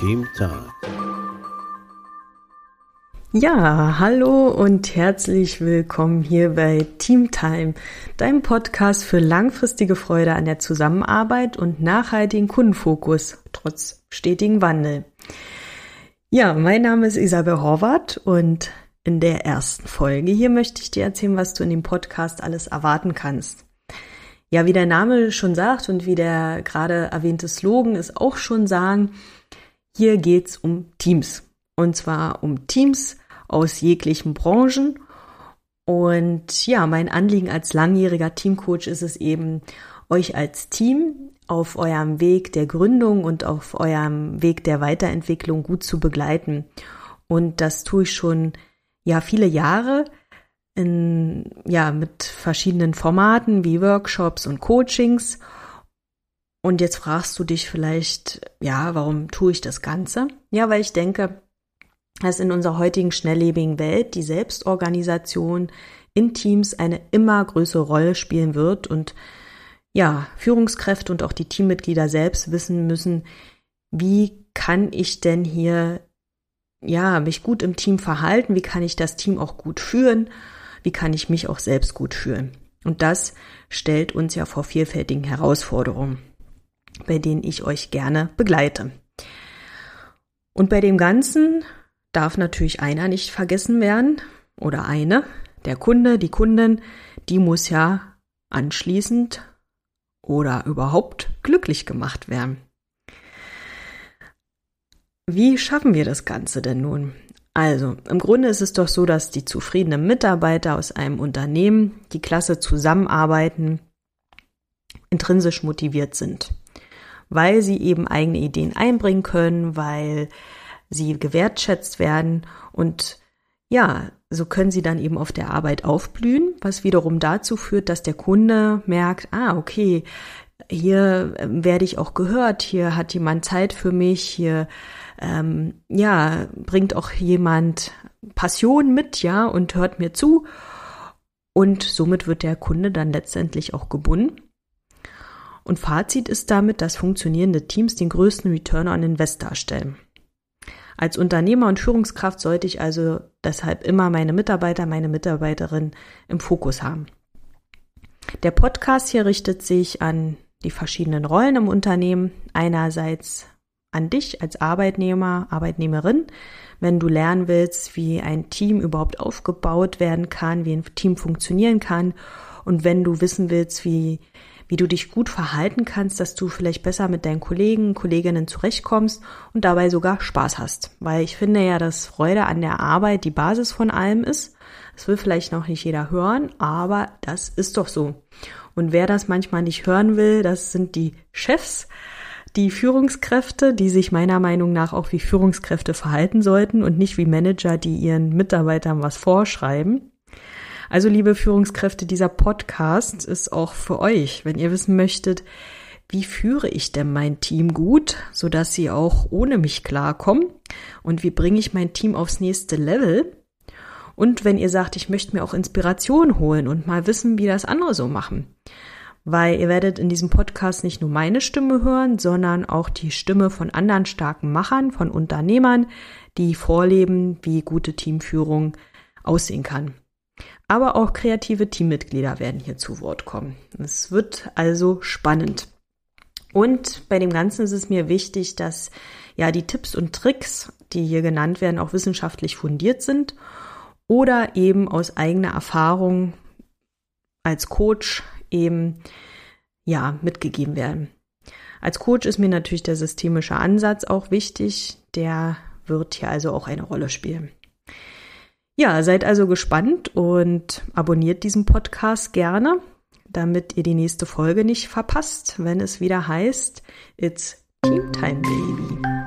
Talk. Ja, hallo und herzlich willkommen hier bei Team Time, deinem Podcast für langfristige Freude an der Zusammenarbeit und nachhaltigen Kundenfokus trotz stetigen Wandel. Ja, mein Name ist Isabel Horvath und in der ersten Folge hier möchte ich dir erzählen, was du in dem Podcast alles erwarten kannst. Ja, wie der Name schon sagt und wie der gerade erwähnte Slogan es auch schon sagen, hier geht's um Teams. Und zwar um Teams aus jeglichen Branchen. Und ja, mein Anliegen als langjähriger Teamcoach ist es eben, euch als Team auf eurem Weg der Gründung und auf eurem Weg der Weiterentwicklung gut zu begleiten. Und das tue ich schon ja viele Jahre in, ja, mit verschiedenen Formaten wie Workshops und Coachings. Und jetzt fragst du dich vielleicht, ja, warum tue ich das Ganze? Ja, weil ich denke, dass in unserer heutigen schnelllebigen Welt die Selbstorganisation in Teams eine immer größere Rolle spielen wird und ja, Führungskräfte und auch die Teammitglieder selbst wissen müssen, wie kann ich denn hier ja, mich gut im Team verhalten, wie kann ich das Team auch gut führen wie kann ich mich auch selbst gut fühlen. Und das stellt uns ja vor vielfältigen Herausforderungen, bei denen ich euch gerne begleite. Und bei dem Ganzen darf natürlich einer nicht vergessen werden oder eine, der Kunde, die Kundin, die muss ja anschließend oder überhaupt glücklich gemacht werden. Wie schaffen wir das Ganze denn nun? Also, im Grunde ist es doch so, dass die zufriedenen Mitarbeiter aus einem Unternehmen, die klasse zusammenarbeiten, intrinsisch motiviert sind, weil sie eben eigene Ideen einbringen können, weil sie gewertschätzt werden und ja, so können sie dann eben auf der Arbeit aufblühen, was wiederum dazu führt, dass der Kunde merkt, ah, okay, hier ähm, werde ich auch gehört, hier hat jemand Zeit für mich, hier ähm, ja, bringt auch jemand Passion mit, ja, und hört mir zu. Und somit wird der Kunde dann letztendlich auch gebunden. Und Fazit ist damit, dass funktionierende Teams den größten Return on Invest darstellen. Als Unternehmer und Führungskraft sollte ich also deshalb immer meine Mitarbeiter, meine Mitarbeiterin im Fokus haben. Der Podcast hier richtet sich an die verschiedenen Rollen im Unternehmen. Einerseits an dich als Arbeitnehmer, Arbeitnehmerin, wenn du lernen willst, wie ein Team überhaupt aufgebaut werden kann, wie ein Team funktionieren kann und wenn du wissen willst, wie wie du dich gut verhalten kannst, dass du vielleicht besser mit deinen Kollegen, Kolleginnen zurechtkommst und dabei sogar Spaß hast. Weil ich finde ja, dass Freude an der Arbeit die Basis von allem ist. Das will vielleicht noch nicht jeder hören, aber das ist doch so. Und wer das manchmal nicht hören will, das sind die Chefs, die Führungskräfte, die sich meiner Meinung nach auch wie Führungskräfte verhalten sollten und nicht wie Manager, die ihren Mitarbeitern was vorschreiben. Also liebe Führungskräfte, dieser Podcast ist auch für euch, wenn ihr wissen möchtet, wie führe ich denn mein Team gut, so dass sie auch ohne mich klarkommen und wie bringe ich mein Team aufs nächste Level? Und wenn ihr sagt, ich möchte mir auch Inspiration holen und mal wissen, wie das andere so machen weil ihr werdet in diesem Podcast nicht nur meine Stimme hören, sondern auch die Stimme von anderen starken Machern, von Unternehmern, die vorleben, wie gute Teamführung aussehen kann. Aber auch kreative Teammitglieder werden hier zu Wort kommen. Es wird also spannend. Und bei dem Ganzen ist es mir wichtig, dass ja die Tipps und Tricks, die hier genannt werden, auch wissenschaftlich fundiert sind oder eben aus eigener Erfahrung als Coach eben ja mitgegeben werden. Als Coach ist mir natürlich der systemische Ansatz auch wichtig. Der wird hier also auch eine Rolle spielen. Ja, seid also gespannt und abonniert diesen Podcast gerne, damit ihr die nächste Folge nicht verpasst, wenn es wieder heißt, It's Team Time Baby.